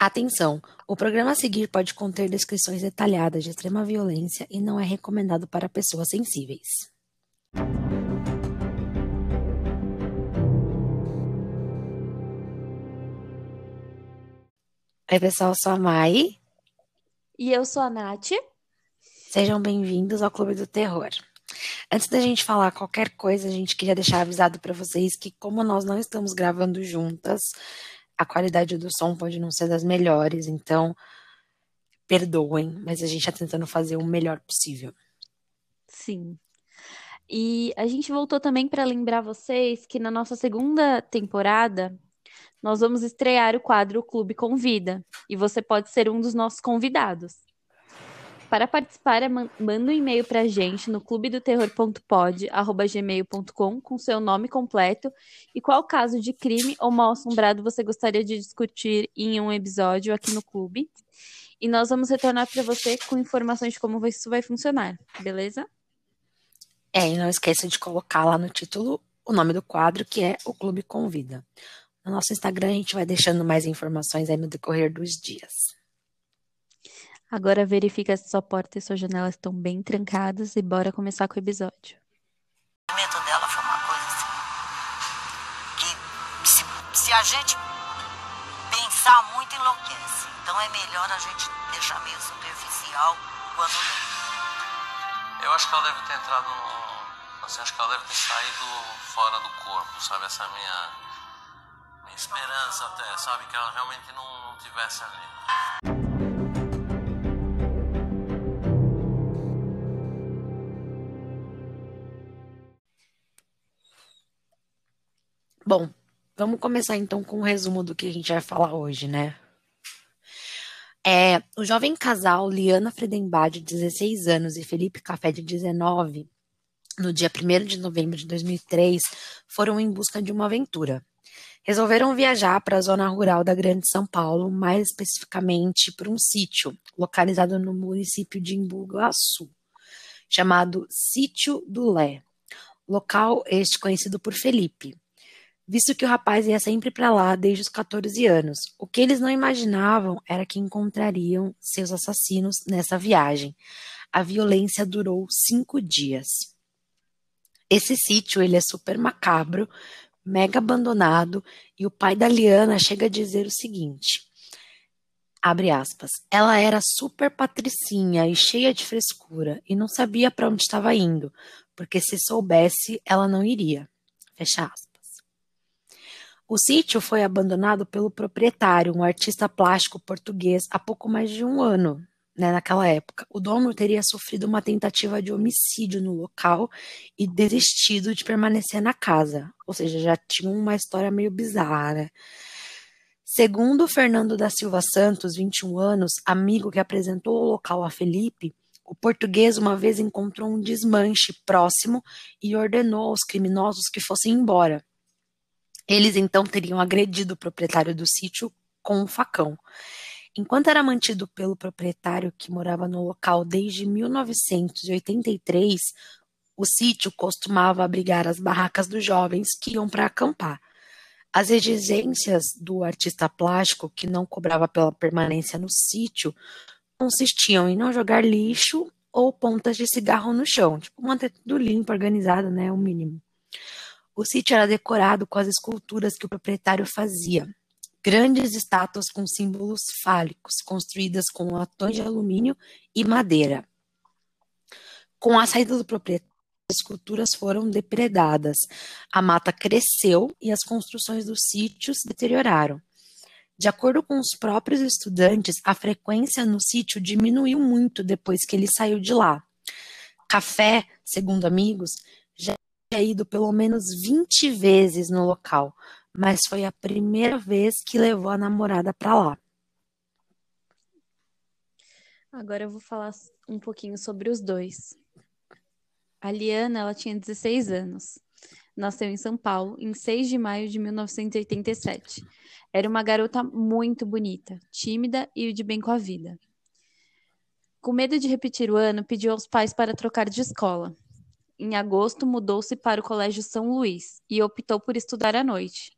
Atenção! O programa a seguir pode conter descrições detalhadas de extrema violência e não é recomendado para pessoas sensíveis. Oi, pessoal, eu sou a Mai. E eu sou a Nath. Sejam bem-vindos ao Clube do Terror. Antes da gente falar qualquer coisa, a gente queria deixar avisado para vocês que, como nós não estamos gravando juntas, a qualidade do som pode não ser das melhores, então perdoem, mas a gente está tentando fazer o melhor possível. Sim. E a gente voltou também para lembrar vocês que na nossa segunda temporada nós vamos estrear o quadro Clube Convida e você pode ser um dos nossos convidados. Para participar, é manda um e-mail para a gente no clubedoterror.pod@gmail.com com seu nome completo e qual caso de crime ou mal assombrado você gostaria de discutir em um episódio aqui no clube. E nós vamos retornar para você com informações de como isso vai funcionar, beleza? É, e não esqueça de colocar lá no título o nome do quadro, que é o Clube Convida. No nosso Instagram a gente vai deixando mais informações aí no decorrer dos dias. Agora verifica se sua porta e sua janela estão bem trancadas e bora começar com o episódio. O momento dela foi uma coisa assim. Que se, se a gente pensar muito, enlouquece. Então é melhor a gente deixar meio superficial quando lê. Eu acho que ela deve ter entrado no. Assim, acho que ela deve ter saído fora do corpo, sabe? Essa é minha, minha esperança até, sabe? Que ela realmente não, não tivesse ali. Bom, vamos começar então com um resumo do que a gente vai falar hoje, né? É, o jovem casal Liana Fredenbach, de 16 anos, e Felipe Café, de 19, no dia 1 de novembro de 2003, foram em busca de uma aventura. Resolveram viajar para a zona rural da Grande São Paulo, mais especificamente para um sítio localizado no município de Imbuguaçu, chamado Sítio do Lé, local este conhecido por Felipe visto que o rapaz ia sempre para lá desde os 14 anos. O que eles não imaginavam era que encontrariam seus assassinos nessa viagem. A violência durou cinco dias. Esse sítio ele é super macabro, mega abandonado, e o pai da Liana chega a dizer o seguinte: abre aspas, ela era super patricinha e cheia de frescura e não sabia para onde estava indo, porque se soubesse ela não iria. Fecha aspas. O sítio foi abandonado pelo proprietário, um artista plástico português, há pouco mais de um ano, né, naquela época. O dono teria sofrido uma tentativa de homicídio no local e desistido de permanecer na casa. Ou seja, já tinha uma história meio bizarra. Segundo Fernando da Silva Santos, 21 anos, amigo que apresentou o local a Felipe, o português uma vez encontrou um desmanche próximo e ordenou aos criminosos que fossem embora. Eles então teriam agredido o proprietário do sítio com um facão. Enquanto era mantido pelo proprietário que morava no local desde 1983, o sítio costumava abrigar as barracas dos jovens que iam para acampar. As exigências do artista plástico, que não cobrava pela permanência no sítio, consistiam em não jogar lixo ou pontas de cigarro no chão, tipo, manter tudo limpo, organizado, né, o mínimo. O sítio era decorado com as esculturas que o proprietário fazia. Grandes estátuas com símbolos fálicos, construídas com latões de alumínio e madeira. Com a saída do proprietário, as esculturas foram depredadas. A mata cresceu e as construções dos sítios se deterioraram. De acordo com os próprios estudantes, a frequência no sítio diminuiu muito depois que ele saiu de lá. Café, segundo amigos, tinha ido pelo menos 20 vezes no local, mas foi a primeira vez que levou a namorada para lá. Agora eu vou falar um pouquinho sobre os dois. A Liana, ela tinha 16 anos. Nasceu em São Paulo em 6 de maio de 1987. Era uma garota muito bonita, tímida e de bem com a vida. Com medo de repetir o ano, pediu aos pais para trocar de escola em agosto, mudou-se para o Colégio São Luís e optou por estudar à noite.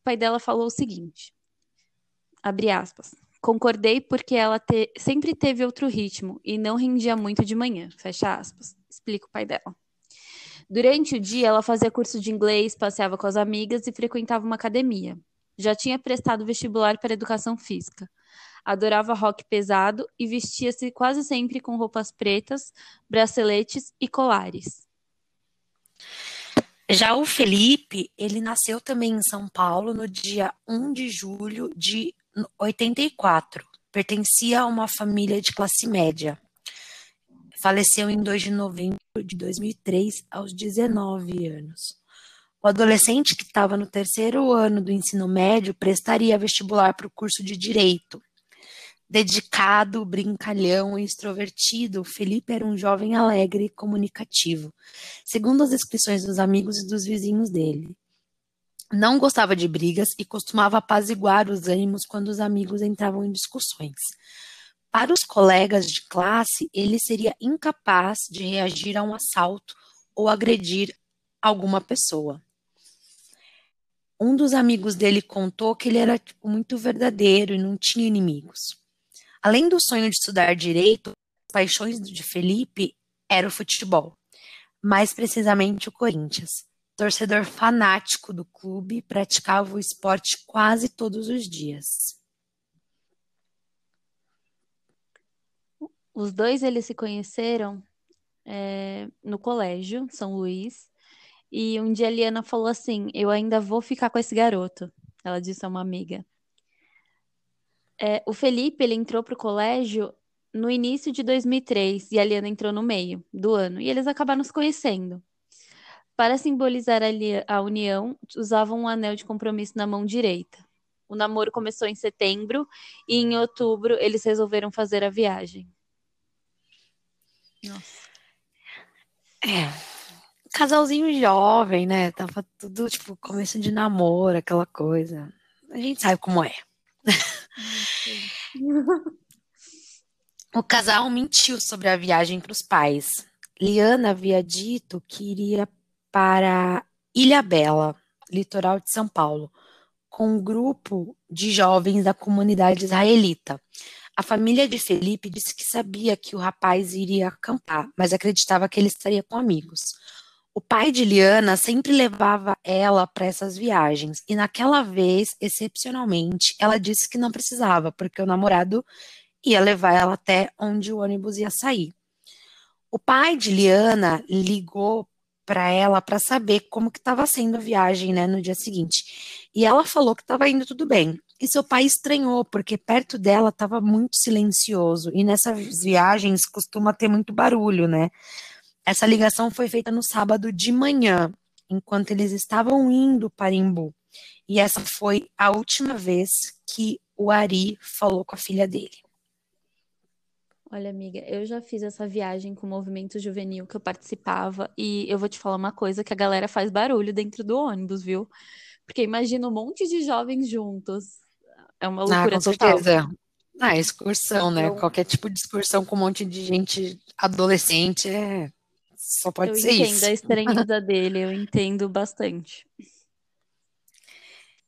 O pai dela falou o seguinte: Abre aspas. Concordei porque ela te... sempre teve outro ritmo e não rendia muito de manhã. Fecha aspas. Explica o pai dela. Durante o dia, ela fazia curso de inglês, passeava com as amigas e frequentava uma academia. Já tinha prestado vestibular para educação física. Adorava rock pesado e vestia-se quase sempre com roupas pretas, braceletes e colares. Já o Felipe, ele nasceu também em São Paulo no dia 1 de julho de 84. Pertencia a uma família de classe média. Faleceu em 2 de novembro de 2003, aos 19 anos. O adolescente que estava no terceiro ano do ensino médio prestaria vestibular para o curso de Direito. Dedicado, brincalhão e extrovertido, Felipe era um jovem alegre e comunicativo, segundo as descrições dos amigos e dos vizinhos dele. Não gostava de brigas e costumava apaziguar os ânimos quando os amigos entravam em discussões. Para os colegas de classe, ele seria incapaz de reagir a um assalto ou agredir alguma pessoa. Um dos amigos dele contou que ele era tipo, muito verdadeiro e não tinha inimigos. Além do sonho de estudar direito, as paixões de Felipe era o futebol, mais precisamente o Corinthians. Torcedor fanático do clube, praticava o esporte quase todos os dias. Os dois eles se conheceram é, no colégio, São Luís, e um dia a Liana falou assim: Eu ainda vou ficar com esse garoto. Ela disse a uma amiga. É, o Felipe ele entrou para o colégio no início de 2003 e a Liana entrou no meio do ano, e eles acabaram se conhecendo. Para simbolizar a, a união, usavam um anel de compromisso na mão direita. O namoro começou em setembro e em outubro eles resolveram fazer a viagem. Nossa. É. Casalzinho jovem, né? Tava tudo, tipo, começo de namoro, aquela coisa. A gente sabe como é. o casal mentiu sobre a viagem para os pais. Liana havia dito que iria para Ilha Bela, litoral de São Paulo, com um grupo de jovens da comunidade israelita. A família de Felipe disse que sabia que o rapaz iria acampar, mas acreditava que ele estaria com amigos. O pai de Liana sempre levava ela para essas viagens, e naquela vez, excepcionalmente, ela disse que não precisava, porque o namorado ia levar ela até onde o ônibus ia sair. O pai de Liana ligou para ela para saber como que estava sendo a viagem, né, no dia seguinte. E ela falou que estava indo tudo bem. E seu pai estranhou, porque perto dela estava muito silencioso. E nessas viagens costuma ter muito barulho, né? Essa ligação foi feita no sábado de manhã, enquanto eles estavam indo para Imbu. E essa foi a última vez que o Ari falou com a filha dele. Olha, amiga, eu já fiz essa viagem com o movimento juvenil que eu participava e eu vou te falar uma coisa que a galera faz barulho dentro do ônibus, viu? Porque imagina um monte de jovens juntos. É uma loucura ah, com total. certeza. Ah, excursão, né? Eu... Qualquer tipo de excursão com um monte de gente adolescente é... só pode eu ser isso. Eu entendo a estranheza dele, eu entendo bastante.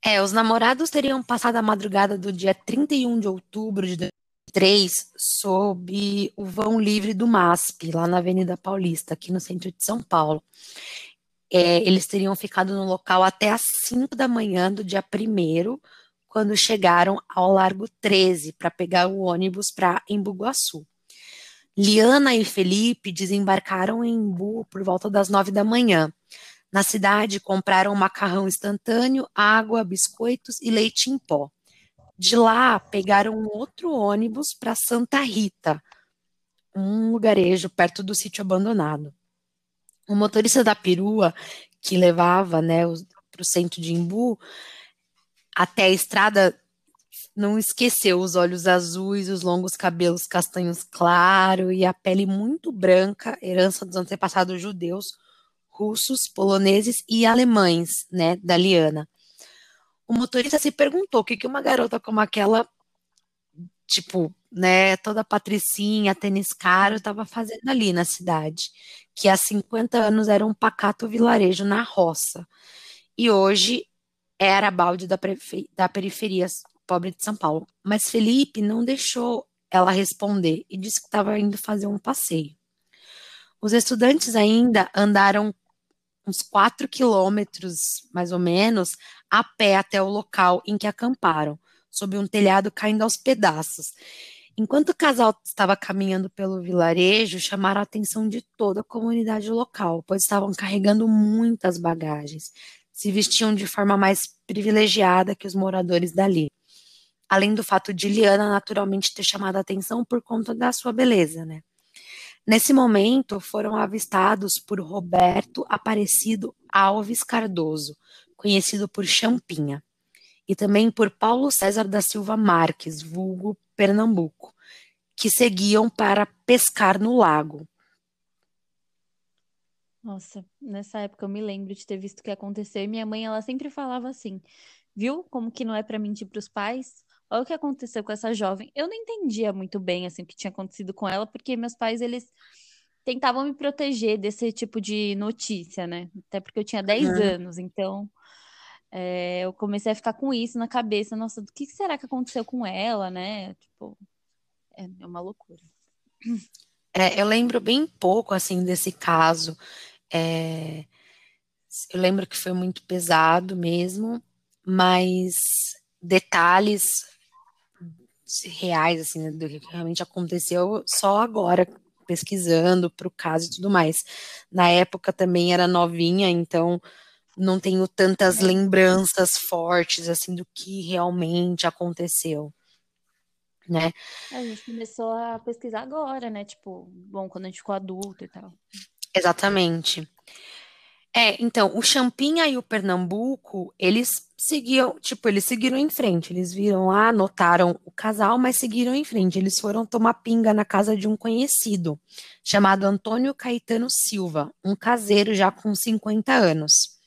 É, os namorados teriam passado a madrugada do dia 31 de outubro de 2003 sob o vão livre do MASP, lá na Avenida Paulista, aqui no centro de São Paulo. É, eles teriam ficado no local até às 5 da manhã do dia 1 quando chegaram ao Largo 13 para pegar o ônibus para Embu-Guaçu. Liana e Felipe desembarcaram em Embu por volta das nove da manhã. Na cidade, compraram macarrão instantâneo, água, biscoitos e leite em pó. De lá, pegaram outro ônibus para Santa Rita, um lugarejo perto do sítio abandonado. O motorista da perua, que levava né, para o centro de Embu, até a estrada não esqueceu os olhos azuis, os longos cabelos castanhos claros e a pele muito branca, herança dos antepassados judeus, russos, poloneses e alemães, né, da Liana. O motorista se perguntou o que, que uma garota como aquela, tipo, né, toda patricinha, tênis caro, estava fazendo ali na cidade, que há 50 anos era um pacato vilarejo na roça. E hoje era balde da, da periferia pobre de São Paulo. Mas Felipe não deixou ela responder e disse que estava indo fazer um passeio. Os estudantes ainda andaram uns quatro quilômetros, mais ou menos, a pé até o local em que acamparam, sob um telhado caindo aos pedaços. Enquanto o casal estava caminhando pelo vilarejo, chamaram a atenção de toda a comunidade local, pois estavam carregando muitas bagagens. Se vestiam de forma mais privilegiada que os moradores dali. Além do fato de Liana naturalmente ter chamado a atenção por conta da sua beleza, né? Nesse momento, foram avistados por Roberto Aparecido Alves Cardoso, conhecido por Champinha, e também por Paulo César da Silva Marques, vulgo Pernambuco, que seguiam para pescar no lago. Nossa, nessa época eu me lembro de ter visto o que aconteceu e minha mãe ela sempre falava assim: "Viu como que não é para mentir para os pais? Olha o que aconteceu com essa jovem. Eu não entendia muito bem assim o que tinha acontecido com ela, porque meus pais eles tentavam me proteger desse tipo de notícia, né? Até porque eu tinha 10 uhum. anos, então é, eu comecei a ficar com isso na cabeça. Nossa, o que será que aconteceu com ela, né? Tipo, é, é uma loucura. É, eu lembro bem pouco assim desse caso. É, eu lembro que foi muito pesado mesmo, mas detalhes reais, assim, né, do que realmente aconteceu só agora, pesquisando para o caso e tudo mais. Na época também era novinha, então não tenho tantas é. lembranças fortes, assim, do que realmente aconteceu. Né? A gente começou a pesquisar agora, né? Tipo, bom, quando a gente ficou adulto e tal. Exatamente. É, então, o Champinha e o Pernambuco, eles seguiam, tipo, eles seguiram em frente. Eles viram lá, notaram o casal, mas seguiram em frente. Eles foram tomar pinga na casa de um conhecido, chamado Antônio Caetano Silva, um caseiro já com 50 anos.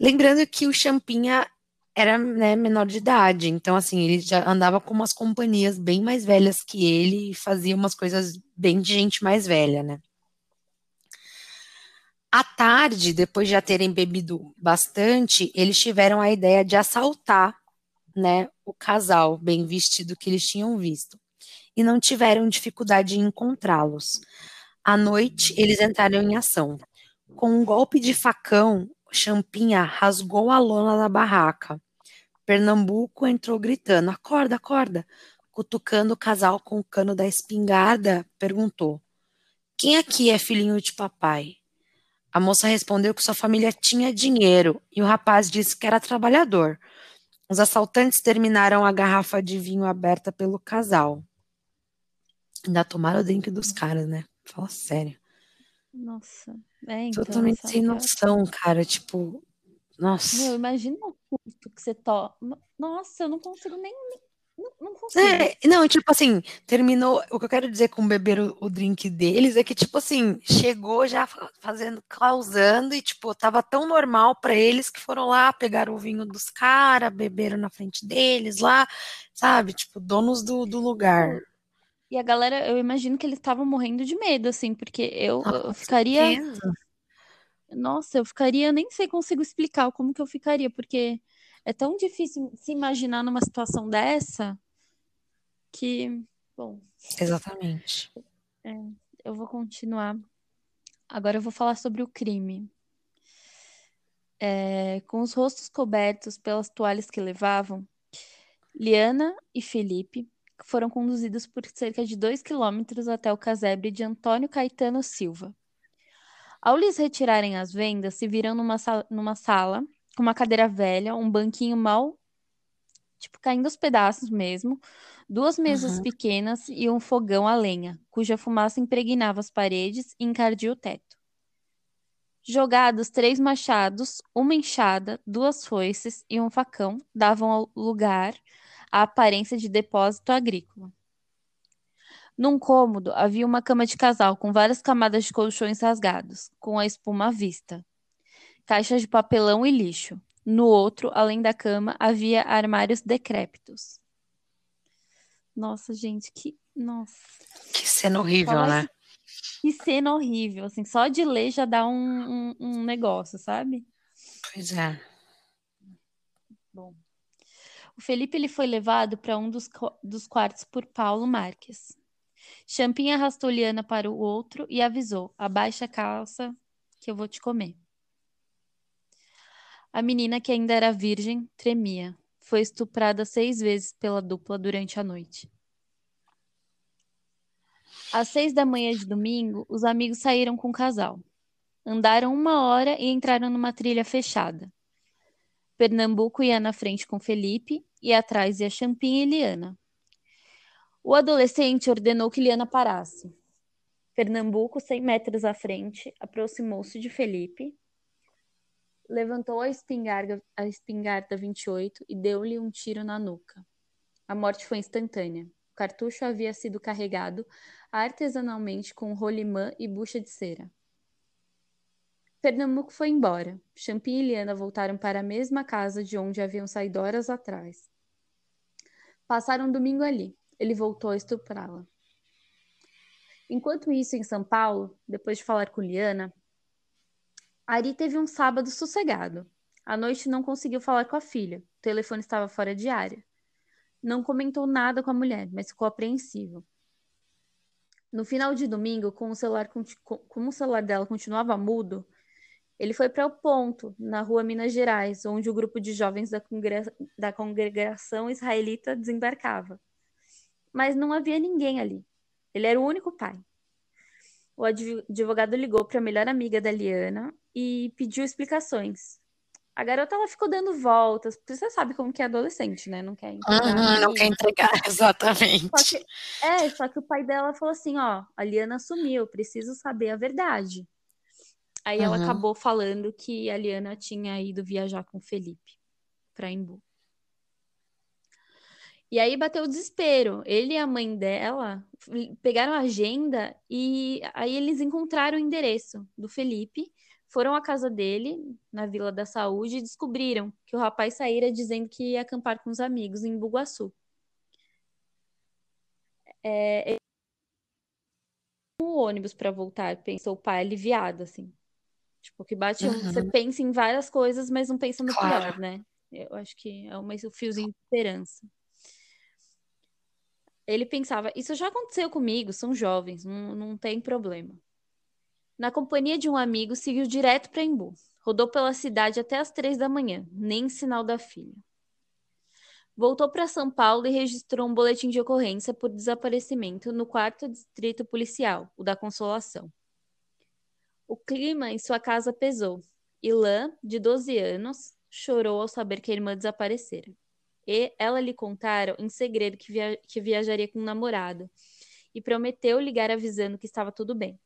Lembrando que o Champinha era né, menor de idade, então assim, ele já andava com umas companhias bem mais velhas que ele e fazia umas coisas bem de gente mais velha, né? À tarde, depois de já terem bebido bastante, eles tiveram a ideia de assaltar, né, o casal bem vestido que eles tinham visto. E não tiveram dificuldade em encontrá-los. À noite, eles entraram em ação. Com um golpe de facão, Champinha rasgou a lona da barraca. Pernambuco entrou gritando: Acorda, acorda! Cutucando o casal com o cano da espingarda, perguntou: Quem aqui é filhinho de papai? A moça respondeu que sua família tinha dinheiro e o rapaz disse que era trabalhador. Os assaltantes terminaram a garrafa de vinho aberta pelo casal. Ainda tomaram o drink dos caras, né? Fala sério. Nossa. É, então, Totalmente sem noção, cara. Tipo, nossa. Meu, imagina o custo que você toma. Nossa, eu não consigo nem, não, não consigo. É, não, tipo assim, terminou. O que eu quero dizer com beber o, o, drink deles é que, tipo assim, chegou já fazendo, causando, e, tipo, tava tão normal para eles que foram lá, pegaram o vinho dos caras, beberam na frente deles lá, sabe? Tipo, donos do, do lugar. E a galera, eu imagino que eles estavam morrendo de medo, assim, porque eu, eu ficaria. Certeza. Nossa, eu ficaria, nem sei consigo explicar como que eu ficaria, porque é tão difícil se imaginar numa situação dessa que, bom. Exatamente. É, eu vou continuar. Agora eu vou falar sobre o crime. É, com os rostos cobertos pelas toalhas que levavam, Liana e Felipe foram conduzidos por cerca de dois quilômetros até o casebre de Antônio Caetano Silva. Ao lhes retirarem as vendas, se viram numa, sala, numa sala com uma cadeira velha, um banquinho mal, tipo, caindo aos pedaços mesmo, duas mesas uhum. pequenas e um fogão a lenha, cuja fumaça impregnava as paredes e encardia o teto. Jogados três machados, uma enxada, duas foices e um facão davam ao lugar a aparência de depósito agrícola. Num cômodo havia uma cama de casal com várias camadas de colchões rasgados, com a espuma à vista caixas de papelão e lixo. No outro, além da cama, havia armários decrépitos. Nossa, gente, que. Nossa. Que cena horrível, Fala né? Que cena horrível. Assim, só de ler já dá um, um, um negócio, sabe? Pois é. Bom. O Felipe ele foi levado para um dos, dos quartos por Paulo Marques. Champinha arrastou Liana para o outro e avisou: abaixa a calça que eu vou te comer. A menina, que ainda era virgem, tremia. Foi estuprada seis vezes pela dupla durante a noite. Às seis da manhã de domingo, os amigos saíram com o casal. Andaram uma hora e entraram numa trilha fechada. Pernambuco ia na frente com Felipe e atrás ia Champinha e Liana. O adolescente ordenou que Liana parasse. Pernambuco, cem metros à frente, aproximou-se de Felipe, levantou a espingarda, a espingarda 28 e deu-lhe um tiro na nuca. A morte foi instantânea. O cartucho havia sido carregado artesanalmente com rolimã e bucha de cera. Pernambuco foi embora. Champinha e Liana voltaram para a mesma casa de onde haviam saído horas atrás. Passaram um domingo ali. Ele voltou a estuprá-la. Enquanto isso, em São Paulo, depois de falar com Liana, Ari teve um sábado sossegado. À noite não conseguiu falar com a filha. O telefone estava fora de área. Não comentou nada com a mulher, mas ficou apreensivo. No final de domingo, com o celular, como o celular dela continuava mudo, ele foi para o ponto, na rua Minas Gerais, onde o grupo de jovens da, da congregação israelita desembarcava. Mas não havia ninguém ali. Ele era o único pai. O advogado ligou para a melhor amiga da Liana e pediu explicações. A garota ela ficou dando voltas, porque você sabe como que é adolescente, né? Não quer entregar. Uhum, não quer entregar, exatamente. Só que, é, só que o pai dela falou assim: ó, a Liana sumiu, preciso saber a verdade. Aí uhum. ela acabou falando que a Liana tinha ido viajar com o Felipe para Embu. E aí bateu o desespero. Ele e a mãe dela pegaram a agenda e aí eles encontraram o endereço do Felipe, foram à casa dele, na Vila da Saúde, e descobriram que o rapaz saíra dizendo que ia acampar com os amigos em Bugaçu. É, o ônibus para voltar, pensou o pai aliviado, assim. Tipo, que bate uhum. você pensa em várias coisas, mas não pensa no claro. pior, né? Eu acho que é um fiozinho de esperança. Ele pensava, isso já aconteceu comigo, são jovens, não, não tem problema. Na companhia de um amigo, seguiu direto para Embu. Rodou pela cidade até as três da manhã, nem sinal da filha. Voltou para São Paulo e registrou um boletim de ocorrência por desaparecimento no quarto distrito policial, o da Consolação. O clima em sua casa pesou. Ilan, de 12 anos, chorou ao saber que a irmã desaparecera. E ela lhe contaram em segredo que, via que viajaria com um namorado e prometeu ligar avisando que estava tudo bem.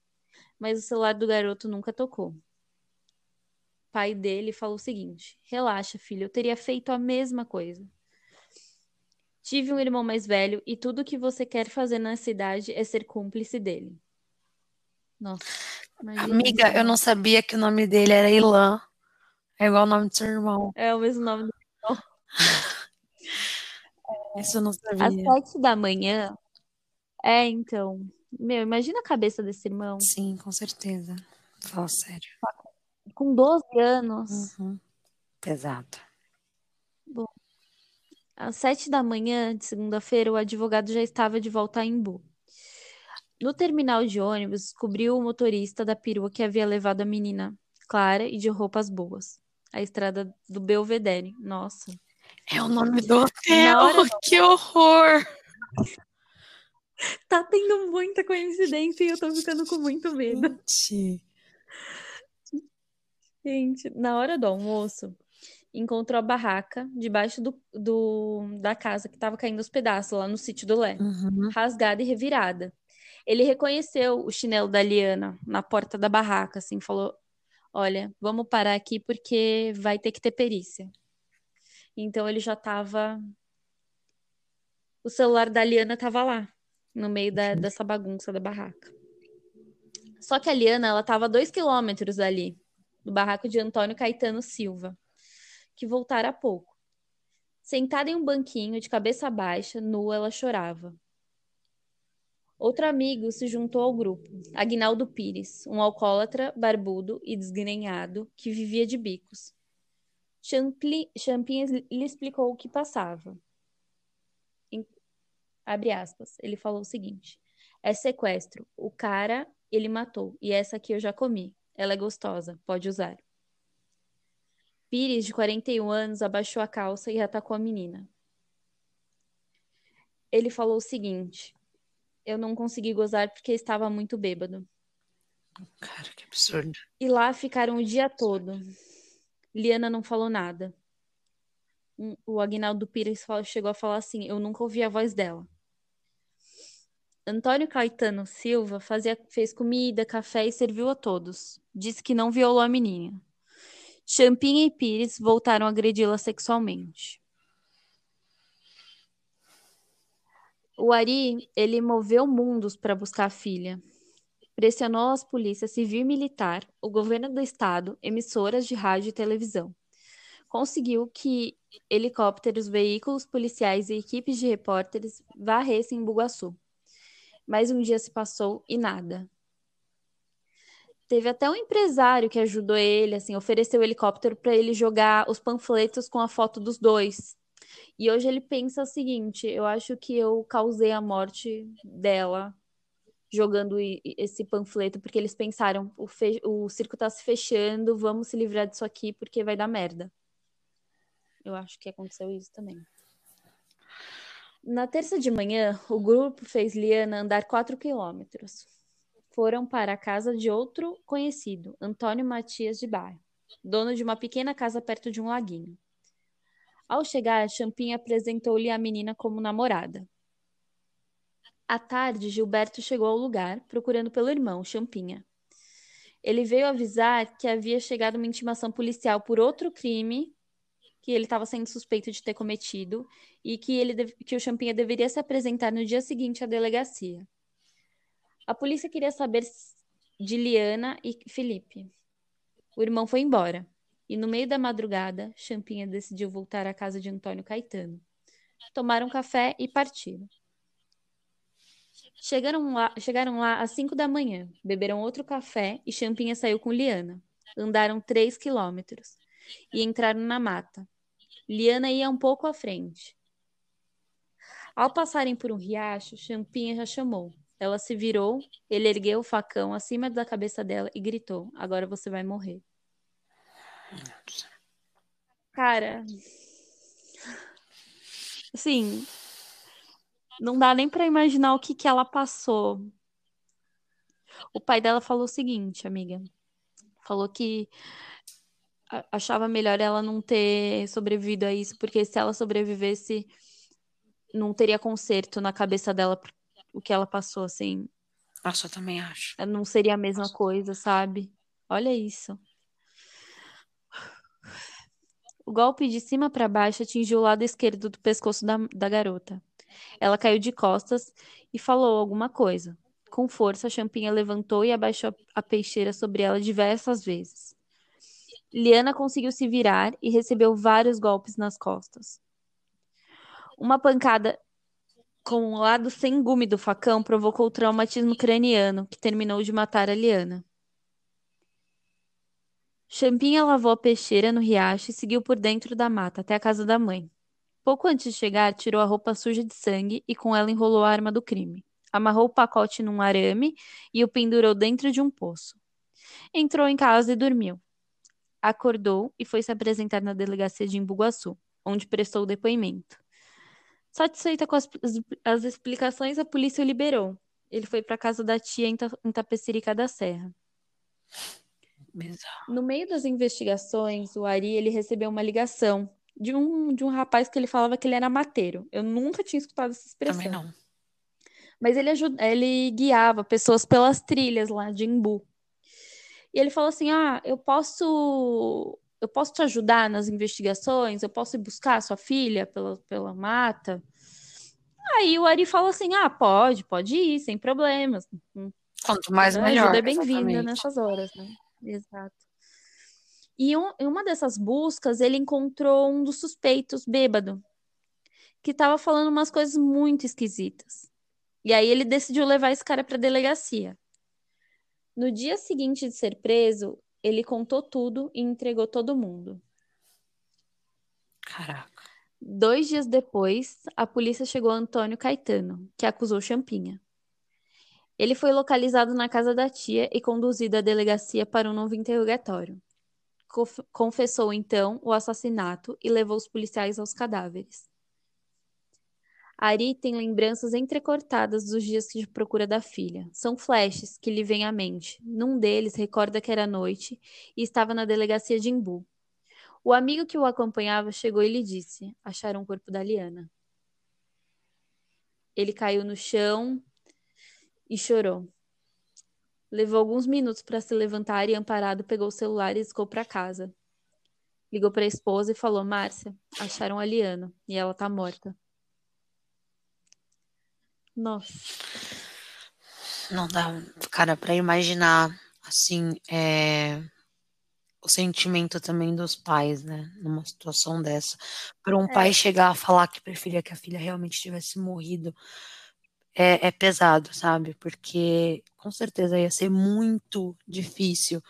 Mas o celular do garoto nunca tocou. O pai dele falou o seguinte: Relaxa, filho, eu teria feito a mesma coisa. Tive um irmão mais velho e tudo que você quer fazer na cidade é ser cúmplice dele. Nossa. Amiga, isso. eu não sabia que o nome dele era Ilan. É igual o nome do seu irmão. É o mesmo nome do irmão. Isso eu não sabia. Às sete da manhã. É, então. Meu, imagina a cabeça desse irmão. Sim, com certeza. Fala sério. Com 12 anos. Uhum. Pesado. Bom, às sete da manhã de segunda-feira, o advogado já estava de volta em Embu. No terminal de ônibus, descobriu o motorista da perua que havia levado a menina clara e de roupas boas. A estrada do Belvedere. Nossa. É o nome do hotel. Do... Que horror! Tá tendo muita coincidência e eu tô ficando com muito medo. Gente. Gente, na hora do almoço, encontrou a barraca debaixo do, do da casa que tava caindo os pedaços lá no sítio do Lé, uhum. rasgada e revirada. Ele reconheceu o chinelo da Liana na porta da barraca, assim, falou: Olha, vamos parar aqui porque vai ter que ter perícia. Então ele já estava. O celular da Liana estava lá, no meio da, dessa bagunça da barraca. Só que a Liana, ela estava a dois quilômetros dali, do barraco de Antônio Caetano Silva, que voltara há pouco. Sentada em um banquinho, de cabeça baixa, nua, ela chorava. Outro amigo se juntou ao grupo, Agnaldo Pires, um alcoólatra barbudo e desgrenhado que vivia de bicos. Champli, Champinha lhe explicou o que passava. Abre aspas. Ele falou o seguinte: é sequestro. O cara ele matou. E essa aqui eu já comi. Ela é gostosa. Pode usar. Pires, de 41 anos, abaixou a calça e atacou a menina. Ele falou o seguinte: Eu não consegui gozar porque estava muito bêbado. Cara, que absurdo. E lá ficaram o dia todo. Liana não falou nada. O Agnaldo Pires chegou a falar assim: Eu nunca ouvi a voz dela. Antônio Caetano Silva fazia, fez comida, café e serviu a todos. Disse que não violou a menina. Champinha e Pires voltaram a agredi-la sexualmente. O Ari, ele moveu mundos para buscar a filha. Pressionou as polícias civil e militar, o governo do estado, emissoras de rádio e televisão. Conseguiu que helicópteros, veículos policiais e equipes de repórteres varressem Bugaçu. Mas um dia se passou e nada. Teve até um empresário que ajudou ele, assim, ofereceu o helicóptero para ele jogar os panfletos com a foto dos dois. E hoje ele pensa o seguinte: eu acho que eu causei a morte dela jogando esse panfleto, porque eles pensaram, o, o circo tá se fechando, vamos se livrar disso aqui porque vai dar merda. Eu acho que aconteceu isso também. Na terça de manhã, o grupo fez Liana andar 4 quilômetros. Foram para a casa de outro conhecido, Antônio Matias de Bar, dono de uma pequena casa perto de um laguinho. Ao chegar, Champinha apresentou-lhe a menina como namorada. À tarde, Gilberto chegou ao lugar, procurando pelo irmão, Champinha. Ele veio avisar que havia chegado uma intimação policial por outro crime que ele estava sendo suspeito de ter cometido e que, ele que o Champinha deveria se apresentar no dia seguinte à delegacia. A polícia queria saber de Liana e Felipe. O irmão foi embora e no meio da madrugada, Champinha decidiu voltar à casa de Antônio Caetano. Tomaram café e partiram. Chegaram lá, chegaram lá às cinco da manhã, beberam outro café e Champinha saiu com Liana. Andaram três quilômetros e entraram na mata. Liana ia um pouco à frente. Ao passarem por um riacho, Champinha já chamou. Ela se virou, ele ergueu o facão acima da cabeça dela e gritou: Agora você vai morrer. Cara. Assim. Não dá nem para imaginar o que, que ela passou. O pai dela falou o seguinte, amiga. Falou que achava melhor ela não ter sobrevivido a isso, porque se ela sobrevivesse, não teria conserto na cabeça dela o que ela passou, assim. Nossa, eu também acho. Não seria a mesma Nossa. coisa, sabe? Olha isso. O golpe de cima para baixo atingiu o lado esquerdo do pescoço da, da garota. Ela caiu de costas e falou alguma coisa. Com força, a champinha levantou e abaixou a peixeira sobre ela diversas vezes. Liana conseguiu se virar e recebeu vários golpes nas costas. Uma pancada com o lado sem gume do facão provocou traumatismo craniano, que terminou de matar a Liana. Champinha lavou a peixeira no riacho e seguiu por dentro da mata até a casa da mãe. Pouco antes de chegar, tirou a roupa suja de sangue e com ela enrolou a arma do crime. Amarrou o pacote num arame e o pendurou dentro de um poço. Entrou em casa e dormiu acordou e foi se apresentar na delegacia de Imbuguaçu, onde prestou o depoimento. Satisfeita com as, as explicações, a polícia o liberou. Ele foi para a casa da tia em, Ta, em Tapecerica da Serra. Bizarro. No meio das investigações, o Ari ele recebeu uma ligação de um, de um rapaz que ele falava que ele era mateiro. Eu nunca tinha escutado essa expressão. Também não. Mas ele, ajuda, ele guiava pessoas pelas trilhas lá de Imbu. E ele falou assim: "Ah, eu posso eu posso te ajudar nas investigações? Eu posso ir buscar a sua filha pela, pela mata?" Aí o Ari falou assim: "Ah, pode, pode ir, sem problemas." Quanto mais melhor. Ajuda é bem-vinda nessas horas, né? Exato. E um, em uma dessas buscas, ele encontrou um dos suspeitos bêbado, que estava falando umas coisas muito esquisitas. E aí ele decidiu levar esse cara para a delegacia. No dia seguinte de ser preso, ele contou tudo e entregou todo mundo. Caraca. Dois dias depois, a polícia chegou a Antônio Caetano, que acusou Champinha. Ele foi localizado na casa da tia e conduzido à delegacia para um novo interrogatório. Conf- Confessou então o assassinato e levou os policiais aos cadáveres. Ari tem lembranças entrecortadas dos dias de procura da filha. São flashes que lhe vêm à mente. Num deles, recorda que era noite e estava na delegacia de Imbu. O amigo que o acompanhava chegou e lhe disse: acharam o corpo da Liana. Ele caiu no chão e chorou. Levou alguns minutos para se levantar e, amparado, pegou o celular e escou para casa. Ligou para a esposa e falou: Márcia, acharam a Liana e ela tá morta. Nossa. Não dá, cara, pra imaginar, assim, é, o sentimento também dos pais, né? Numa situação dessa. Para um pai chegar a falar que preferia que a filha realmente tivesse morrido, é, é pesado, sabe? Porque com certeza ia ser muito difícil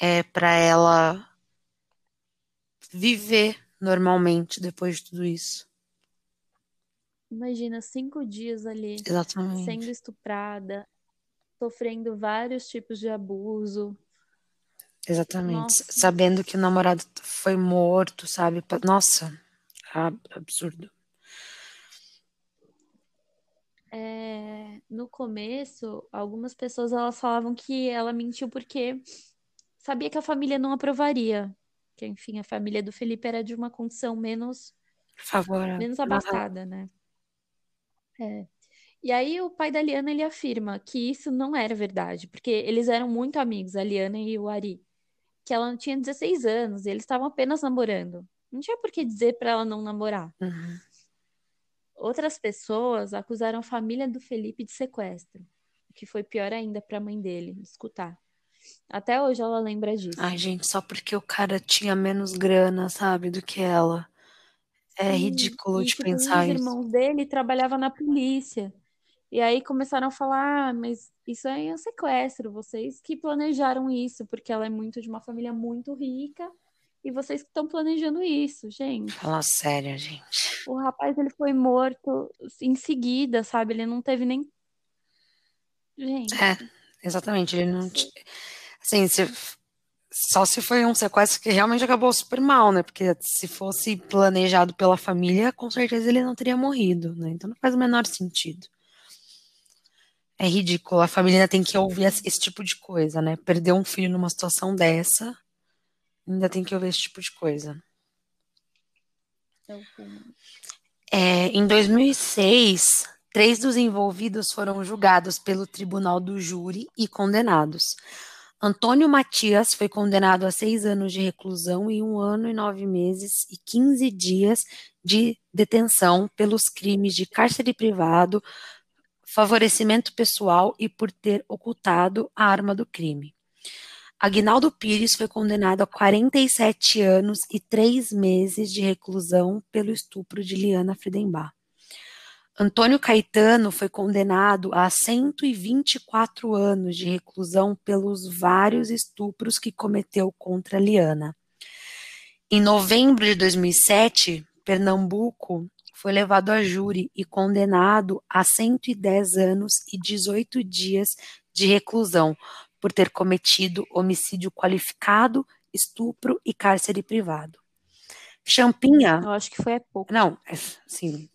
é, para ela viver normalmente depois de tudo isso. Imagina cinco dias ali Exatamente. sendo estuprada, sofrendo vários tipos de abuso. Exatamente. Nossa. Sabendo que o namorado foi morto, sabe? Nossa, ab- absurdo. É, no começo, algumas pessoas elas falavam que ela mentiu porque sabia que a família não aprovaria. Que, enfim, a família do Felipe era de uma condição menos, Por favor. menos abastada, né? É. E aí o pai da Liana ele afirma que isso não era verdade, porque eles eram muito amigos, a Liana e o Ari, que ela tinha 16 anos, e eles estavam apenas namorando. Não tinha por que dizer para ela não namorar. Uhum. Outras pessoas acusaram a família do Felipe de sequestro, o que foi pior ainda para a mãe dele escutar. Até hoje ela lembra disso. Ai, gente, só porque o cara tinha menos grana, sabe, do que ela. É ridículo e, de pensar isso. irmãos dele trabalhava na polícia. E aí começaram a falar, ah, mas isso é um sequestro, vocês que planejaram isso, porque ela é muito de uma família muito rica e vocês que estão planejando isso, gente. Fala sério, gente. O rapaz ele foi morto em seguida, sabe? Ele não teve nem Gente, É, exatamente. Ele não. Assim, se... só se foi um sequestro que realmente acabou super mal, né? Porque se fosse planejado pela família, com certeza ele não teria morrido, né? Então não faz o menor sentido. É ridículo. A família ainda tem que ouvir esse tipo de coisa, né? Perder um filho numa situação dessa, ainda tem que ouvir esse tipo de coisa. é. É, em 2006, três dos envolvidos foram julgados pelo Tribunal do Júri e condenados. Antônio Matias foi condenado a seis anos de reclusão e um ano e nove meses e 15 dias de detenção pelos crimes de cárcere privado, favorecimento pessoal e por ter ocultado a arma do crime. Aguinaldo Pires foi condenado a 47 anos e três meses de reclusão pelo estupro de Liana Friedenbach. Antônio Caetano foi condenado a 124 anos de reclusão pelos vários estupros que cometeu contra Liana. Em novembro de 2007, Pernambuco foi levado a júri e condenado a 110 anos e 18 dias de reclusão por ter cometido homicídio qualificado, estupro e cárcere privado. Champinha Eu acho que foi pouco. não, é, assim,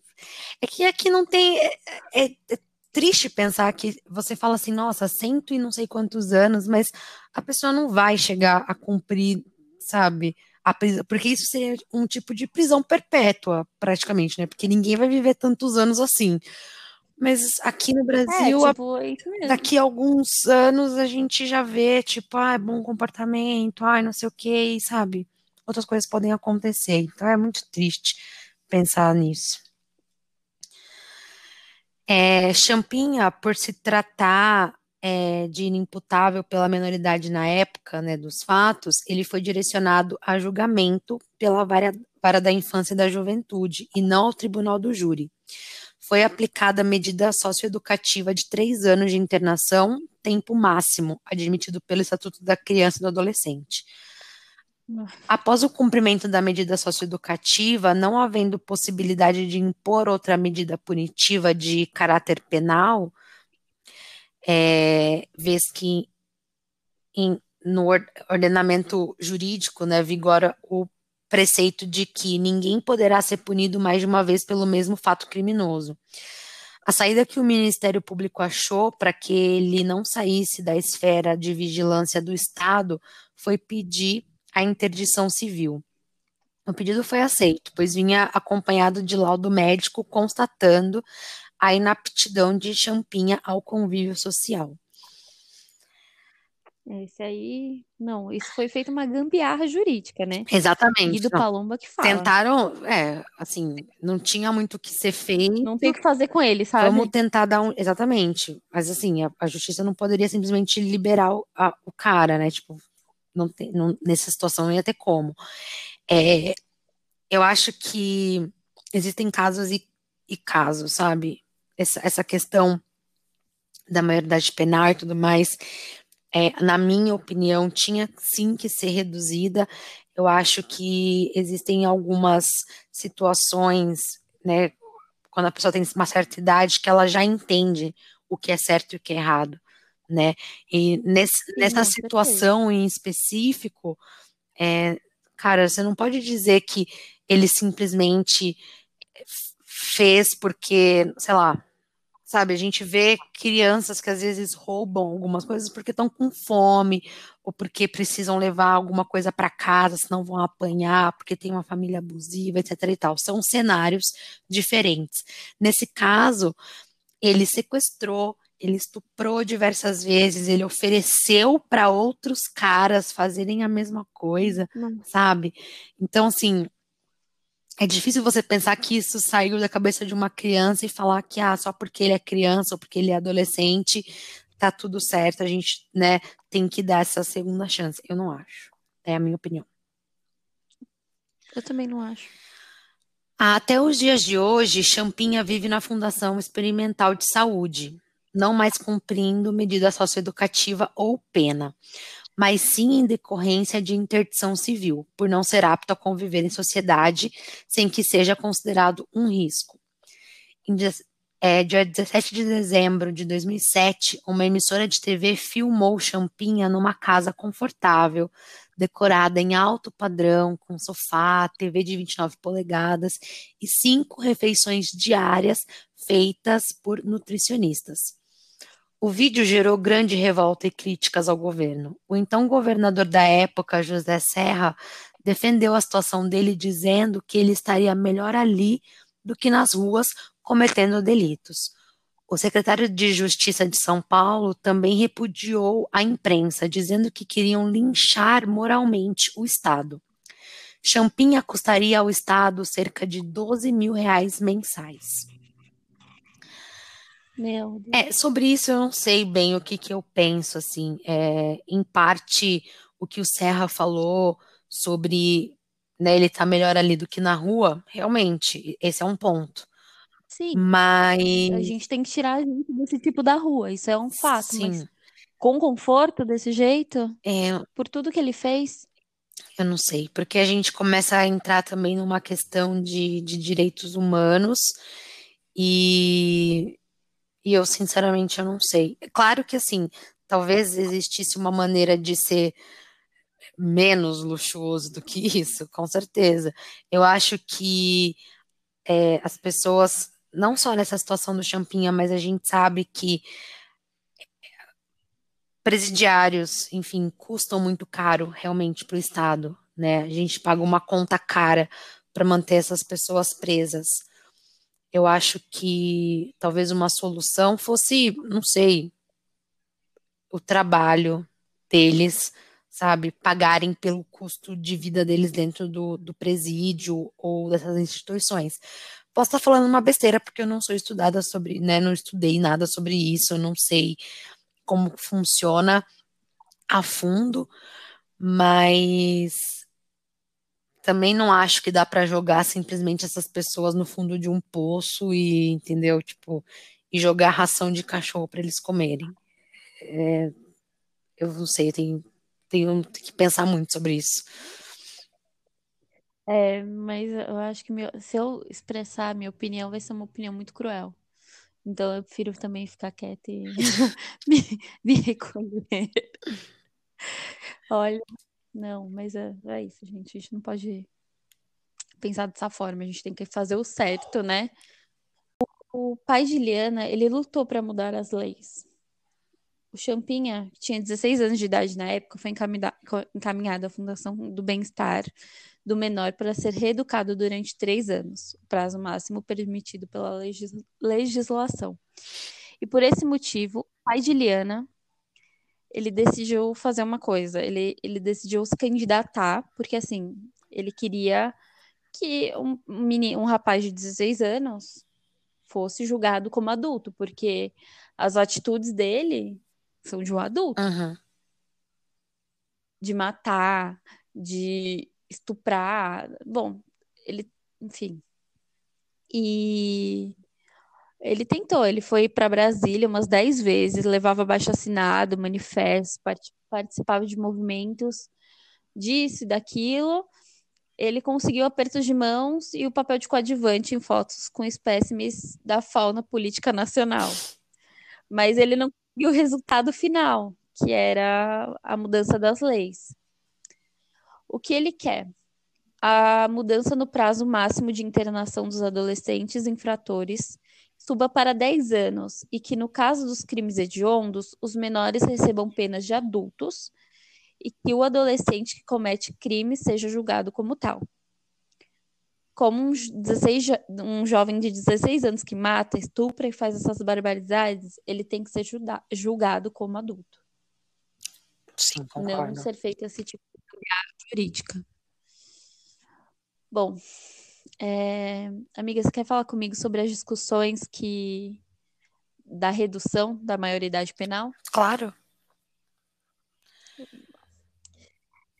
é que aqui não tem. É, é- é triste pensar que você fala assim, nossa, cento e não sei quantos anos, mas a pessoa não vai chegar a cumprir, sabe, a prisão, porque isso seria um tipo de prisão perpétua, praticamente, né? Porque ninguém vai viver tantos anos assim. Mas aqui no É, Brasil, tipo, é mesmo. daqui a alguns anos a gente já vê, tipo, ah, bom comportamento, ai, não sei o quê, e, sabe? Outras coisas podem acontecer. Então é muito triste pensar nisso. É, Champinha, por se tratar é, de inimputável pela menoridade na época, né, dos fatos, ele foi direcionado a julgamento pela vara, vara da infância e da juventude e não ao tribunal do júri. Foi aplicada a medida socioeducativa de três anos de internação, tempo máximo, admitido pelo Estatuto da Criança e do Adolescente. Após o cumprimento da medida socioeducativa, não havendo possibilidade de impor outra medida punitiva de caráter penal, é, vez que em, no ordenamento jurídico né, vigora o preceito de que ninguém poderá ser punido mais de uma vez pelo mesmo fato criminoso. A saída que o Ministério Público achou para que ele não saísse da esfera de vigilância do Estado foi pedir a interdição civil. O pedido foi aceito, pois vinha acompanhado de laudo médico constatando a inaptidão de Champinha ao convívio social. Esse aí, não, isso foi feito uma gambiarra jurídica, né? Exatamente. E do não. Palomba que fala. Tentaram, é, assim, não tinha muito o que ser feito. Não tem o que fazer com ele, sabe? Vamos tentar dar um. Exatamente. Mas, assim, a, a justiça não poderia simplesmente liberar o, a, o cara, né? Tipo, não tem, não, nessa situação não ia ter como. É, eu acho que existem casos e, e casos, sabe? Essa, essa questão da maioridade penal e tudo mais, é, na minha opinião, tinha sim que ser reduzida. Eu acho que existem algumas situações, né, quando a pessoa tem uma certa idade, que ela já entende o que é certo e o que é errado né? E nesse, Sim, nessa situação em específico, é, cara, você não pode dizer que ele simplesmente fez porque, sei lá, sabe, a gente vê crianças que às vezes roubam algumas coisas porque estão com fome ou porque precisam levar alguma coisa para casa, senão vão apanhar, porque tem uma família abusiva, etc e tal. São cenários diferentes. Nesse caso, ele sequestrou, ele estuprou diversas vezes, ele ofereceu para outros caras fazerem a mesma coisa, sabe? Então, assim, é difícil você pensar que isso saiu da cabeça de uma criança e falar que, ah, só porque ele é criança ou porque ele é adolescente, tá tudo certo, a gente, né, tem que dar essa segunda chance. Eu não acho. É a minha opinião. Eu também não acho. Até os dias de hoje, Champinha vive na Fundação Experimental de Saúde, não mais cumprindo medida socioeducativa ou pena, mas sim em decorrência de interdição civil, por não ser apto a conviver em sociedade sem que seja considerado um risco. Em é, dia 17 de dezembro de 2007, uma emissora de TV filmou Champinha numa casa confortável, decorada em alto padrão, com sofá, TV de 29 polegadas e cinco refeições diárias feitas por nutricionistas. O vídeo gerou grande revolta e críticas ao governo. O então governador da época, José Serra, defendeu a situação dele dizendo que ele estaria melhor ali do que nas ruas cometendo delitos. O secretário de Justiça de São Paulo também repudiou a imprensa, dizendo que queriam linchar moralmente o Estado. Champinha custaria ao Estado cerca de 12 mil reais mensais. Meu Deus. É, sobre isso eu não sei bem o que, que eu penso, assim, é, em parte o que o Serra falou sobre, né, ele tá melhor ali do que na rua, realmente, esse é um ponto. Sim, Mas, a gente tem que tirar a gente desse tipo da rua, isso é um fato, mas sim, com conforto desse jeito, é, por tudo que ele fez, eu não sei, porque a gente começa a entrar também numa questão de, de direitos humanos e E eu, sinceramente, eu não sei. É claro que, assim, talvez existisse uma maneira de ser menos luxuoso do que isso, com certeza. Eu acho que é, as pessoas, não só nessa situação do Champinha, mas a gente sabe que presidiários, enfim, custam muito caro realmente para o Estado, né? A gente paga uma conta cara para manter essas pessoas presas. Eu acho que talvez uma solução fosse, não sei, o trabalho deles, sabe, pagarem pelo custo de vida deles dentro do, do presídio ou dessas instituições. Posso estar falando uma besteira porque eu não sou estudada sobre, né, não estudei nada sobre isso, eu não sei como funciona a fundo, mas também não acho que dá para jogar simplesmente essas pessoas no fundo de um poço e, entendeu? Tipo, e jogar ração de cachorro para eles comerem. É, eu não sei, eu tenho, tenho que pensar muito sobre isso. É, mas eu acho que meu- se eu expressar a minha opinião, vai ser uma opinião muito cruel. Então eu prefiro também ficar quieta e me, me recolher. Olha, não, mas é, é isso, gente. A gente não pode pensar dessa forma. A gente tem que fazer o certo, né? O, o pai de Liana, ele lutou para mudar as leis. O Champinha, que tinha 16 anos de idade na época, foi encaminhado à Fundação do Bem-Estar do Menor para ser reeducado durante três anos, o prazo máximo permitido pela legis- legislação. E por esse motivo, o pai de Liana, ele decidiu fazer uma coisa. Ele, ele decidiu se candidatar, porque assim, ele queria que um, meni- um rapaz de 16 anos fosse julgado como adulto, porque as atitudes dele são de um adulto, Uhum. de matar, de estuprar. Bom, ele, enfim. E ele tentou, ele foi para Brasília umas 10 vezes, levava abaixo-assinado, manifesto, part- participava de movimentos, disso e daquilo. Ele conseguiu apertos de mãos e o papel de coadjuvante em fotos com espécimes da fauna política nacional. Mas ele não conseguiu o resultado final, que era a mudança das leis. O que ele quer? A mudança no prazo máximo de internação dos adolescentes infratores suba para 10 anos e que, no caso dos crimes hediondos, os menores recebam penas de adultos e que o adolescente que comete crime seja julgado como tal. Como um, 16, jo- um jovem de 16 anos que mata, estupra e faz essas barbaridades, ele tem que ser julga- julgado como adulto. Sim, Não concordo. ser feito esse tipo de jurídica. Bom, é, amiga, você quer falar comigo sobre as discussões que da redução da maioridade penal? Claro.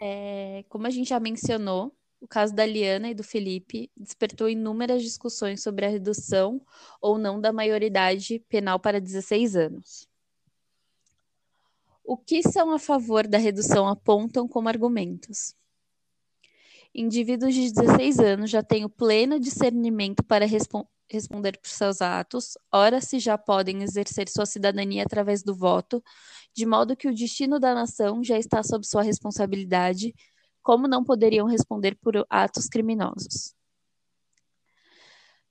É, como a gente já mencionou, o caso da Liana e do Felipe despertou inúmeras discussões sobre a redução ou não da maioridade penal para 16 anos. O que são a favor da redução apontam como argumentos. Indivíduos de 16 anos já têm o pleno discernimento para respon- responder por seus atos, ora se já podem exercer sua cidadania através do voto, de modo que o destino da nação já está sob sua responsabilidade, como não poderiam responder por atos criminosos.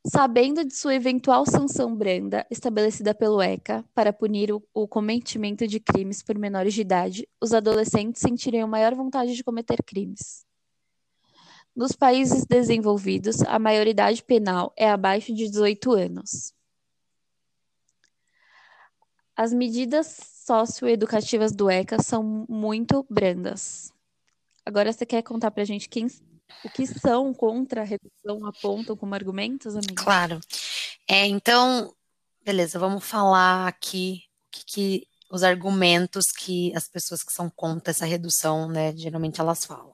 Sabendo de sua eventual sanção branda estabelecida pelo ECA para punir o, o cometimento de crimes por menores de idade, os adolescentes sentiriam maior vontade de cometer crimes. Nos países desenvolvidos, a maioridade penal é abaixo de 18 anos. As medidas socioeducativas do ECA são muito brandas. Agora você quer contar pra gente quem, o que são contra a redução apontam como argumentos, amiga? Claro. É, então, beleza, vamos falar aqui o que, que- os argumentos que as pessoas que são contra essa redução, né, geralmente elas falam.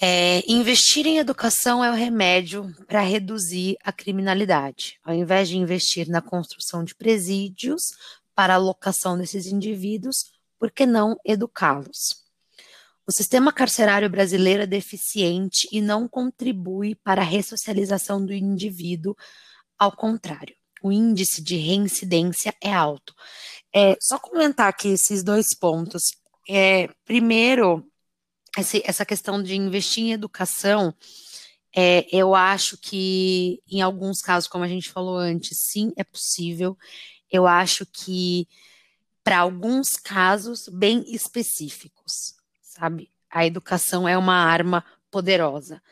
É, investir em educação é o remédio para reduzir a criminalidade. Ao invés de investir na construção de presídios para a alocação desses indivíduos, por que não educá-los? O sistema carcerário brasileiro é deficiente e não contribui para a ressocialização do indivíduo, ao contrário, o índice de reincidência é alto. É, só comentar aqui esses dois pontos. É, primeiro, esse- essa questão de investir em educação, é, eu acho que em alguns casos, como a gente falou antes, sim, é possível. Eu acho que para alguns casos bem específicos, sabe? A educação é uma arma poderosa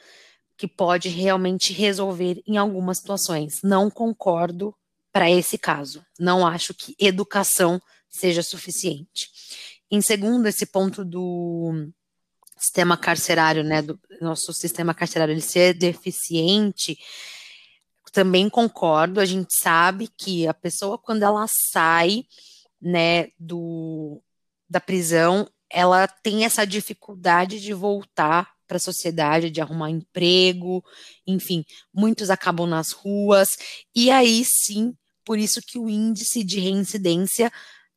que pode realmente resolver em algumas situações. Não concordo para esse caso. Não acho que educação seja suficiente. Em segundo, esse ponto do sistema carcerário, né, do nosso sistema carcerário ele ser deficiente, também concordo. A gente sabe que a pessoa quando ela sai, né, do da prisão, ela tem essa dificuldade de voltar para a sociedade, de arrumar emprego, enfim, muitos acabam nas ruas, e aí sim, por isso que o índice de reincidência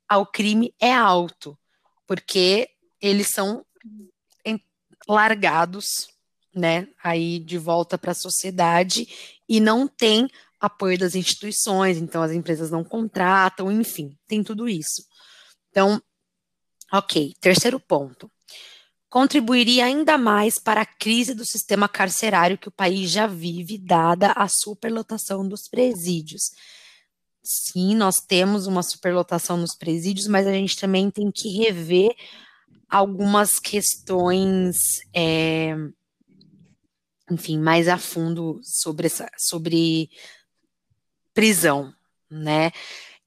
ao crime é alto, porque eles são largados né, aí de volta para a sociedade e não tem apoio das instituições, então as empresas não contratam, enfim, tem tudo isso. Então, ok, terceiro ponto. Contribuiria ainda mais para a crise do sistema carcerário que o país já vive, dada a superlotação dos presídios. Sim, nós temos uma superlotação nos presídios, mas a gente também tem que rever algumas questões, é, enfim, mais a fundo sobre, essa, sobre prisão, né?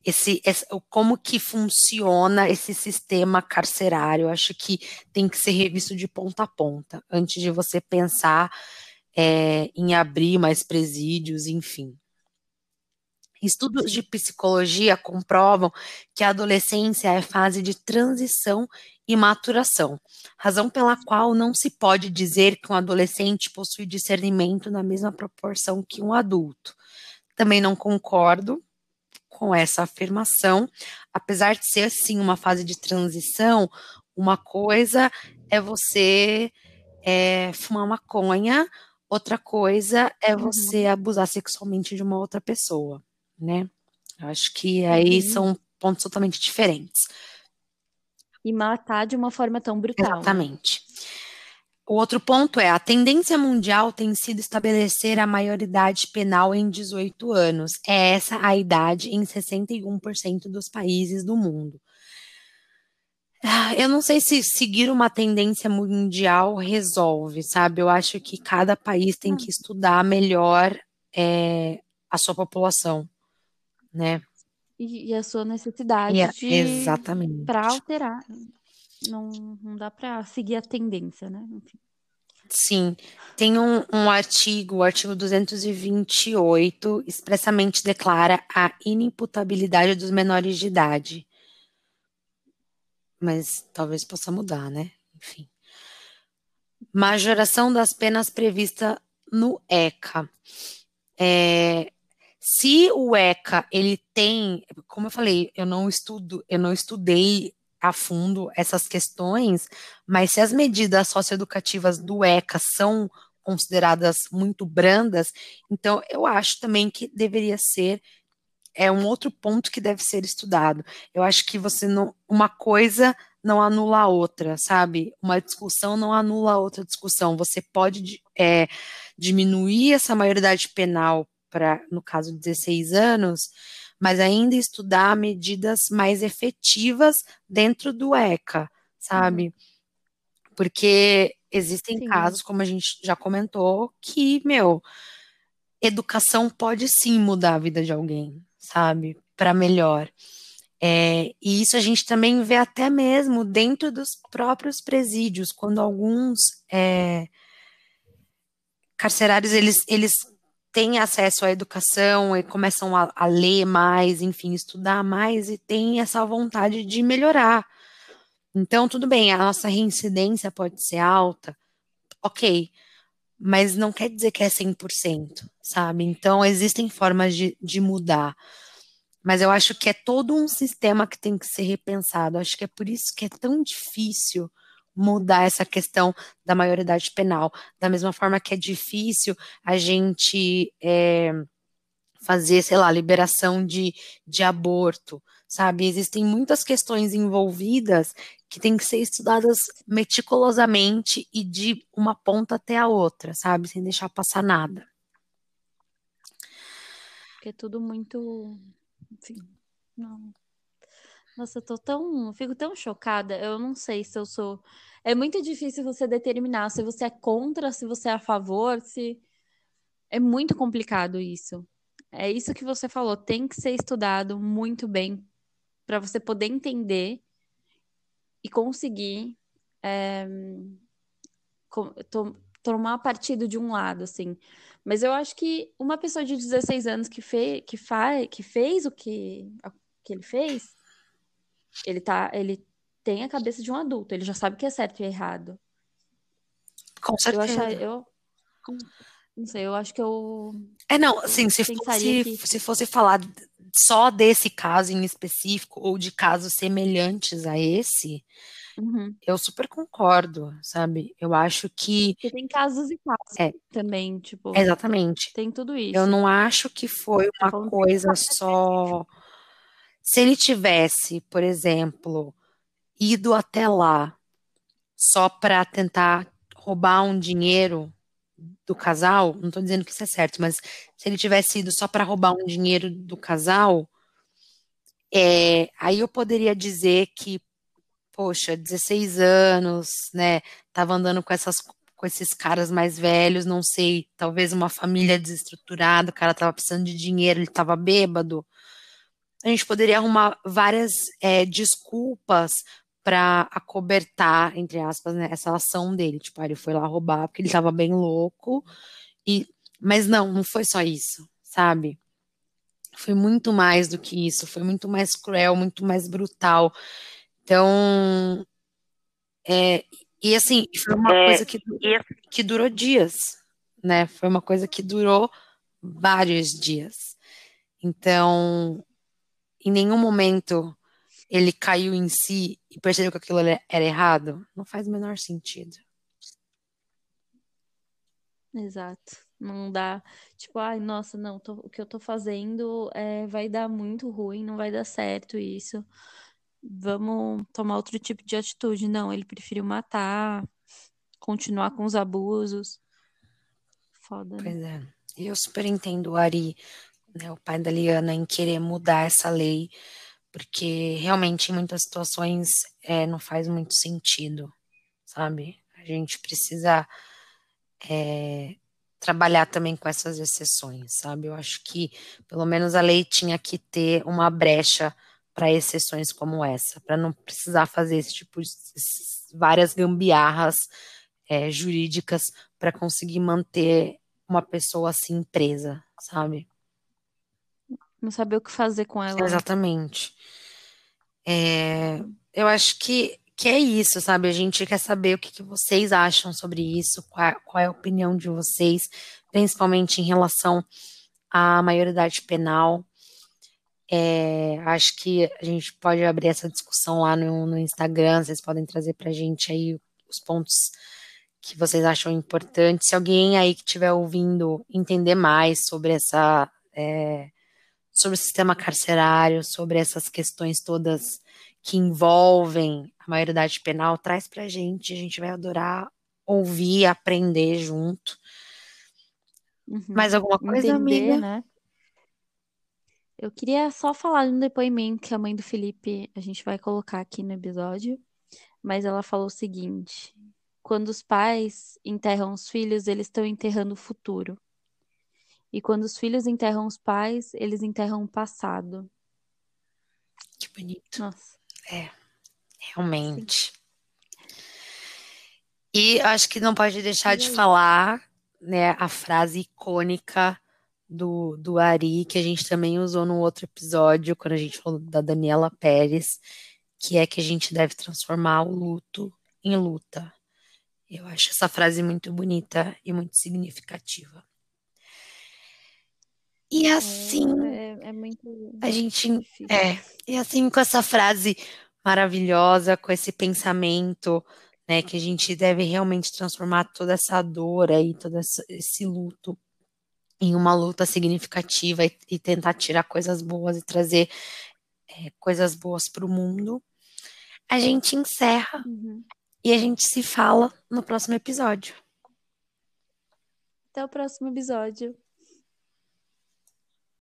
Esse, esse, como que funciona esse sistema carcerário, acho que tem que ser revisto de ponta a ponta, antes de você pensar é, em abrir mais presídios, enfim. Estudos de psicologia comprovam que a adolescência é fase de transição e maturação, razão pela qual não se pode dizer que um adolescente possui discernimento na mesma proporção que um adulto. Também não concordo com essa afirmação, apesar de ser sim uma fase de transição, uma coisa é você é, fumar maconha, outra coisa é uhum. você abusar sexualmente de uma outra pessoa, né? Eu acho que aí uhum. são pontos totalmente diferentes. E matar de uma forma tão brutal. Exatamente. O outro ponto é: a tendência mundial tem sido estabelecer a maioridade penal em 18 anos. É essa a idade em 61% dos países do mundo. Ah, eu não sei se seguir uma tendência mundial resolve, sabe? Eu acho que cada país tem que estudar melhor é, a sua população, né? E, e a sua necessidade é, de... Exatamente. Para alterar não, não dá para seguir a tendência, né? Enfim. Sim, tem um, um artigo, o artigo 228, expressamente declara a inimputabilidade dos menores de idade. Mas talvez possa mudar, né? Enfim. Majoração das penas prevista no ECA. É, se o ECA ele tem, como eu falei, eu não estudo, eu não estudei a fundo essas questões, mas se as medidas socioeducativas do ECA são consideradas muito brandas, então eu acho também que deveria ser é um outro ponto que deve ser estudado. Eu acho que você não uma coisa não anula a outra, sabe? Uma discussão não anula a outra discussão. Você pode é, diminuir essa maioridade penal para, no caso, 16 anos, mas ainda estudar medidas mais efetivas dentro do ECA, sabe? Uhum. Porque existem sim. casos, como a gente já comentou, que, meu, educação pode sim mudar a vida de alguém, sabe? Para melhor. É, e isso a gente também vê até mesmo dentro dos próprios presídios, quando alguns é, carcerários eles, eles têm acesso à educação e começam a, a, ler mais, enfim, estudar mais e têm essa vontade de melhorar. Então, tudo bem, a nossa reincidência pode ser alta, ok, mas não quer dizer que é 100%, sabe? Então, existem formas de, de mudar. Mas eu acho que é todo um sistema que tem que ser repensado. acho que é por isso que é tão difícil mudar essa questão da maioridade penal. Da mesma forma que é difícil a gente é, fazer, sei lá, liberação de, de aborto, sabe? Existem muitas questões envolvidas que têm que ser estudadas meticulosamente e de uma ponta até a outra, sabe? Sem deixar passar nada. Porque é tudo muito. Enfim, não. Nossa, eu tô tão, fico tão chocada. Eu não sei se eu sou. É muito difícil você determinar se você é contra, se você é a favor, se é muito complicado isso. É isso que você falou, tem que ser estudado muito bem para você poder entender e conseguir é, tomar partido de um lado, assim. Mas eu acho que uma pessoa de 16 anos que, fe, que, fa, que fez o que, que ele fez ele tá, ele tem a cabeça de um adulto, ele já sabe o que é certo e errado. Com certeza. Eu, acho, eu não sei, eu acho que eu. É, não, assim, se fosse, que... se fosse falar só desse caso em específico, ou de casos semelhantes a esse, Uhum. Eu super concordo, sabe? Eu acho que. Porque tem casos e casos É. também, tipo, Exatamente. tem tudo Eu isso. não acho que foi Tô uma coisa só. Se ele tivesse, por exemplo, ido até lá só para tentar roubar um dinheiro do casal, não estou dizendo que isso é certo, mas se ele tivesse ido só para roubar um dinheiro do casal, é, aí eu poderia dizer que, poxa, 16 anos, né? Tava andando com essas, com esses caras mais velhos, não sei, talvez uma família desestruturada, o cara tava precisando de dinheiro, ele tava bêbado. A gente poderia arrumar várias é, desculpas para acobertar, entre aspas, né, essa ação dele. Tipo, ah, ele foi lá roubar porque ele tava bem louco. E, mas não, não foi só isso, sabe? Foi muito mais do que isso, foi muito mais cruel, muito mais brutal. Então, é, e assim, foi uma É, coisa que, que durou dias, né? Foi uma coisa que durou vários dias. Então, em nenhum momento ele caiu em si e percebeu que aquilo era errado. Não faz o menor sentido. Exato. Não dá, tipo, ai, nossa, não, tô- o que eu tô fazendo é, vai dar muito ruim, não vai dar certo isso. Vamos tomar outro tipo de atitude. Não, ele preferiu matar, continuar com os abusos. Foda, né? Pois é. Eu super entendo o Ari, né, o pai da Liana, em querer mudar essa lei, porque realmente em muitas situações é, não faz muito sentido, sabe? A gente precisa é, trabalhar também com essas exceções, sabe? Eu acho que pelo menos a lei tinha que ter uma brecha para exceções como essa, para não precisar fazer esse tipo de várias gambiarras é, jurídicas para conseguir manter uma pessoa assim presa, sabe? Não saber o que fazer com ela, né? Exatamente. É, eu acho que, que é isso, sabe? A gente quer saber o que, que vocês acham sobre isso, qual, qual é a opinião de vocês, principalmente em relação à maioridade penal. É, acho que a gente pode abrir essa discussão lá no, no Instagram, vocês podem trazer pra gente aí os pontos que vocês acham importantes. Se alguém aí que estiver ouvindo entender mais sobre essa, é, sobre o sistema carcerário, sobre essas questões todas que envolvem a maioridade penal, traz pra gente, a gente vai adorar ouvir, aprender junto. Uhum. Mais alguma coisa, Entender, amiga? né? Eu queria só falar de um depoimento que a mãe do Felipe, a gente vai colocar aqui no episódio, mas ela falou o seguinte: quando os pais enterram os filhos, eles estão enterrando o futuro. E quando os filhos enterram os pais, eles enterram o passado. Que bonito, Nossa, realmente. E acho que não pode deixar de falar, né, a frase icônica do, do Ari, que a gente também usou no outro episódio, quando a gente falou da Daniela Pérez, que é que a gente deve transformar o luto em luta. Eu acho essa frase muito bonita e muito significativa. E assim, é, é muito a gente difícil. é, e assim com essa frase maravilhosa, com esse pensamento, né, que a gente deve realmente transformar toda essa dor aí, todo esse luto em uma luta significativa e, e tentar tirar coisas boas e trazer é, coisas boas para o mundo. A gente encerra Uhum. e a gente se fala no próximo episódio. Até o próximo episódio.